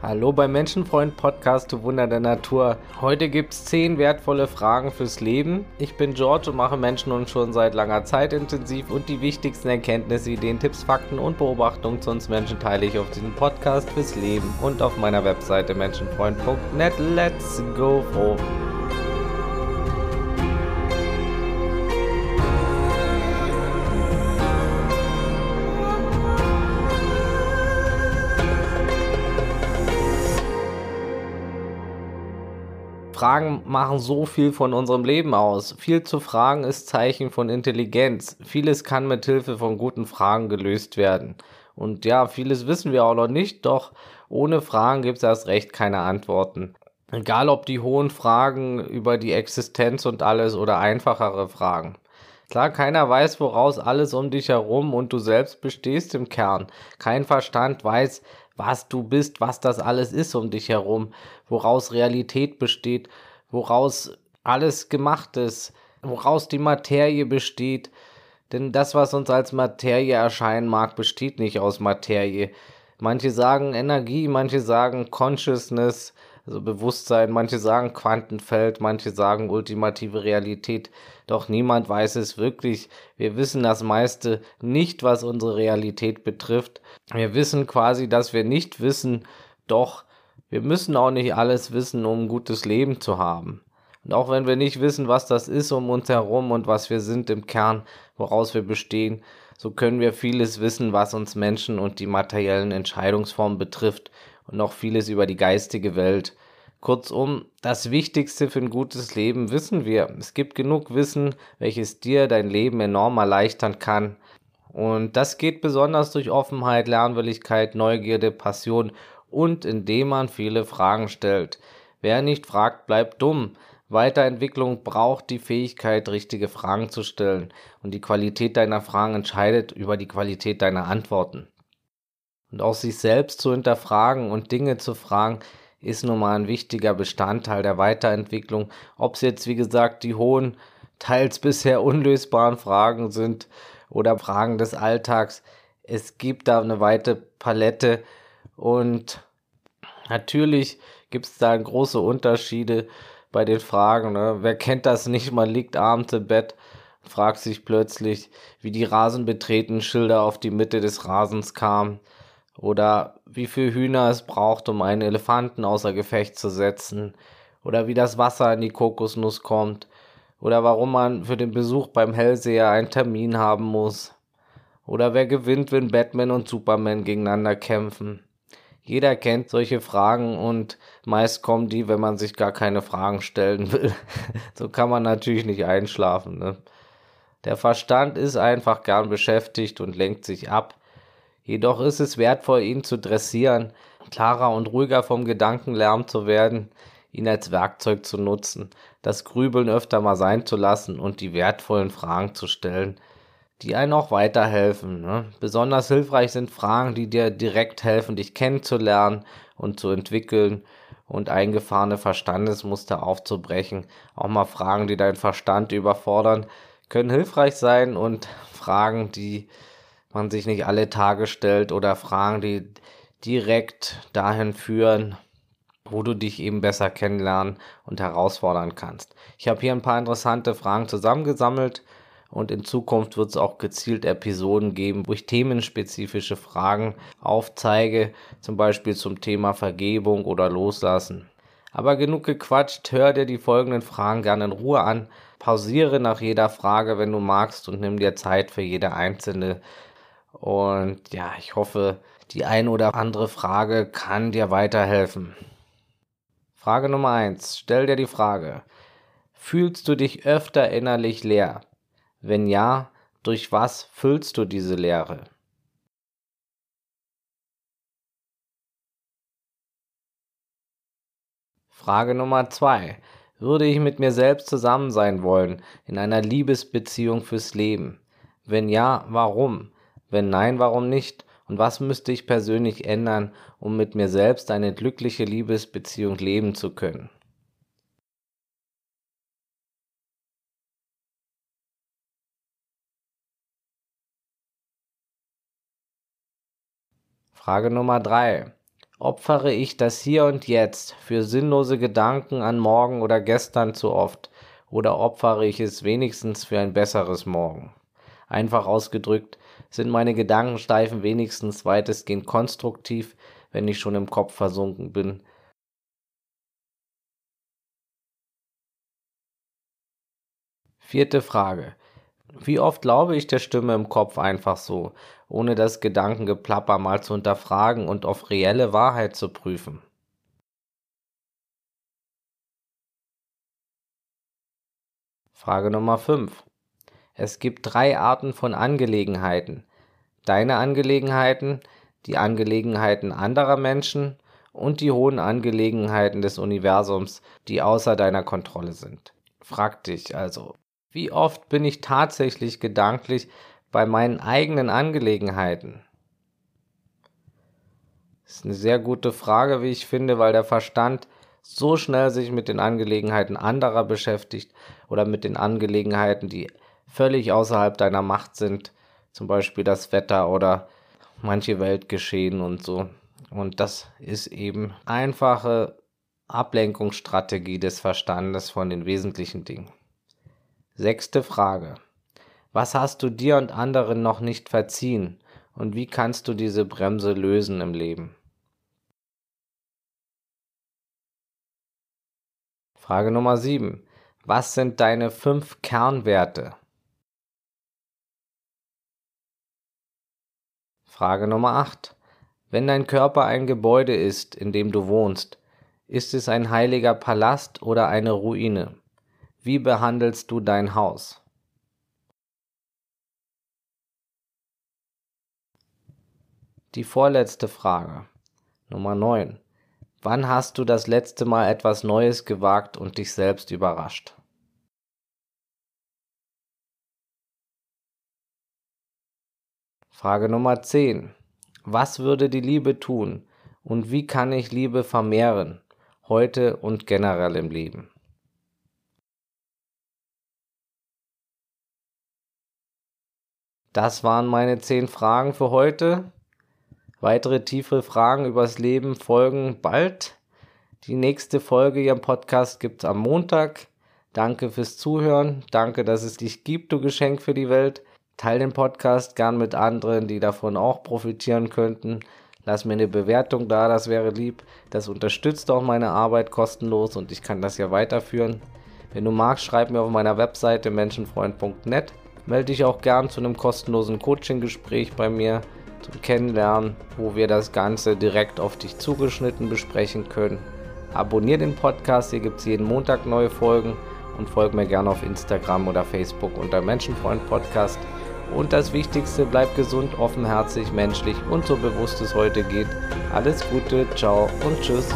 Hallo beim Menschenfreund Podcast, du Wunder der Natur. Heute gibt es 10 wertvolle Fragen fürs Leben. Ich bin George und mache Menschen und schon seit langer Zeit intensiv und die wichtigsten Erkenntnisse, Ideen, Tipps, Fakten und Beobachtungen zu uns Menschen teile ich auf diesem Podcast fürs Leben und auf meiner Webseite menschenfreund.net. Let's go for Fragen machen so viel von unserem Leben aus. Viel zu fragen ist Zeichen von Intelligenz. Vieles kann mit Hilfe von guten Fragen gelöst werden. Und ja, vieles wissen wir auch noch nicht, doch ohne Fragen gibt es erst recht keine Antworten. Egal ob die hohen Fragen über die Existenz und alles oder einfachere Fragen. Klar, keiner weiß, woraus alles um dich herum und du selbst bestehst im Kern. Kein Verstand weiß, was du bist, was das alles ist um dich herum, woraus Realität besteht, woraus alles gemacht ist, woraus die Materie besteht. Denn das, was uns als Materie erscheinen mag, besteht nicht aus Materie. Manche sagen Energie, manche sagen Consciousness, also Bewusstsein, manche sagen Quantenfeld, manche sagen ultimative Realität, doch niemand weiß es wirklich. Wir wissen das meiste nicht, was unsere Realität betrifft. Wir wissen quasi, dass wir nicht wissen, doch wir müssen auch nicht alles wissen, um ein gutes Leben zu haben. Und auch wenn wir nicht wissen, was das ist um uns herum und was wir sind im Kern, woraus wir bestehen, so können wir vieles wissen, was uns Menschen und die materiellen Entscheidungsformen betrifft und noch vieles über die geistige Welt. Kurzum, das Wichtigste für ein gutes Leben wissen wir. Es gibt genug Wissen, welches dir dein Leben enorm erleichtern kann. Und das geht besonders durch Offenheit, Lernwilligkeit, Neugierde, Passion und indem man viele Fragen stellt. Wer nicht fragt, bleibt dumm. Weiterentwicklung braucht die Fähigkeit, richtige Fragen zu stellen. Und die Qualität deiner Fragen entscheidet über die Qualität deiner Antworten. Und auch sich selbst zu hinterfragen und Dinge zu fragen, ist nun mal ein wichtiger Bestandteil der Weiterentwicklung. Ob es jetzt, wie gesagt, die hohen, teils bisher unlösbaren Fragen sind oder Fragen des Alltags. Es gibt da eine weite Palette und natürlich gibt es da große Unterschiede bei den Fragen. Ne? Wer kennt das nicht? Man liegt abends im Bett, fragt sich plötzlich, wie die Rasenbetreten-Schilder auf die Mitte des Rasens kamen oder wie viel Hühner es braucht, um einen Elefanten außer Gefecht zu setzen, oder wie das Wasser in die Kokosnuss kommt, oder warum man für den Besuch beim Hellseher einen Termin haben muss, oder wer gewinnt, wenn Batman und Superman gegeneinander kämpfen. Jeder kennt solche Fragen und meist kommen die, wenn man sich gar keine Fragen stellen will. so kann man natürlich nicht einschlafen. Ne? Der Verstand ist einfach gern beschäftigt und lenkt sich ab Jedoch ist es wertvoll, ihn zu dressieren, klarer und ruhiger vom Gedankenlärm zu werden, ihn als Werkzeug zu nutzen, das Grübeln öfter mal sein zu lassen und die wertvollen Fragen zu stellen, die einen auch weiterhelfen. Ne? Besonders hilfreich sind Fragen, die dir direkt helfen, dich kennenzulernen und zu entwickeln und eingefahrene Verstandesmuster aufzubrechen. Auch mal Fragen, die deinen Verstand überfordern, können hilfreich sein und Fragen, die man sich nicht alle Tage stellt oder Fragen, die direkt dahin führen, wo du dich eben besser kennenlernen und herausfordern kannst. Ich habe hier ein paar interessante Fragen zusammengesammelt und in Zukunft wird es auch gezielt Episoden geben, wo ich themenspezifische Fragen aufzeige, zum Beispiel zum Thema Vergebung oder Loslassen. Aber genug gequatscht, hör dir die folgenden Fragen gerne in Ruhe an, pausiere nach jeder Frage, wenn du magst und nimm dir Zeit für jede einzelne und ja, ich hoffe, die ein oder andere Frage kann dir weiterhelfen. Frage Nummer eins: Stell dir die Frage, fühlst du dich öfter innerlich leer? Wenn ja, durch was füllst du diese Leere? Frage Nummer zwei: Würde ich mit mir selbst zusammen sein wollen, in einer Liebesbeziehung fürs Leben? Wenn ja, warum? Wenn nein, warum nicht? Und was müsste ich persönlich ändern, um mit mir selbst eine glückliche Liebesbeziehung leben zu können? Frage Nummer drei: Opfere ich das Hier und Jetzt für sinnlose Gedanken an morgen oder gestern zu oft? Oder opfere ich es wenigstens für ein besseres Morgen? Einfach ausgedrückt, sind meine Gedankensteifen wenigstens weitestgehend konstruktiv, wenn ich schon im Kopf versunken bin. Vierte Frage. Wie oft glaube ich der Stimme im Kopf einfach so, ohne das Gedankengeplapper mal zu hinterfragen und auf reelle Wahrheit zu prüfen? Frage Nummer 5. Es gibt drei Arten von Angelegenheiten. Deine Angelegenheiten, die Angelegenheiten anderer Menschen und die hohen Angelegenheiten des Universums, die außer deiner Kontrolle sind. Frag dich also, wie oft bin ich tatsächlich gedanklich bei meinen eigenen Angelegenheiten? Das ist eine sehr gute Frage, wie ich finde, weil der Verstand so schnell sich mit den Angelegenheiten anderer beschäftigt oder mit den Angelegenheiten, die völlig außerhalb deiner Macht sind, zum Beispiel das Wetter oder manche Weltgeschehen und so. Und das ist eben einfache Ablenkungsstrategie des Verstandes von den wesentlichen Dingen. Sechste Frage. Was hast du dir und anderen noch nicht verziehen und wie kannst du diese Bremse lösen im Leben? Frage Nummer 7. Was sind deine fünf Kernwerte? Frage Nummer 8. Wenn dein Körper ein Gebäude ist, in dem du wohnst, ist es ein heiliger Palast oder eine Ruine? Wie behandelst du dein Haus? Die vorletzte Frage. Nummer 9. Wann hast du das letzte Mal etwas Neues gewagt und dich selbst überrascht? Frage Nummer 10. Was würde die Liebe tun und wie kann ich Liebe vermehren, heute und generell im Leben? Das waren meine 10 Fragen für heute. Weitere tiefe Fragen übers Leben folgen bald. Die nächste Folge hier im Podcast gibt es am Montag. Danke fürs Zuhören. Danke, dass es dich gibt, du Geschenk für die Welt. Teil den Podcast gern mit anderen, die davon auch profitieren könnten. Lass mir eine Bewertung da, das wäre lieb. Das unterstützt auch meine Arbeit kostenlos und ich kann das ja weiterführen. Wenn du magst, schreib mir auf meiner Webseite menschenfreund.net. Melde dich auch gern zu einem kostenlosen Coaching-Gespräch bei mir zum Kennenlernen, wo wir das Ganze direkt auf dich zugeschnitten besprechen können. Abonnier den Podcast, hier gibt es jeden Montag neue Folgen und folge mir gerne auf Instagram oder Facebook unter Menschenfreund Podcast. Und das Wichtigste, bleib gesund, offenherzig, menschlich und so bewusst es heute geht. Alles Gute, ciao und tschüss.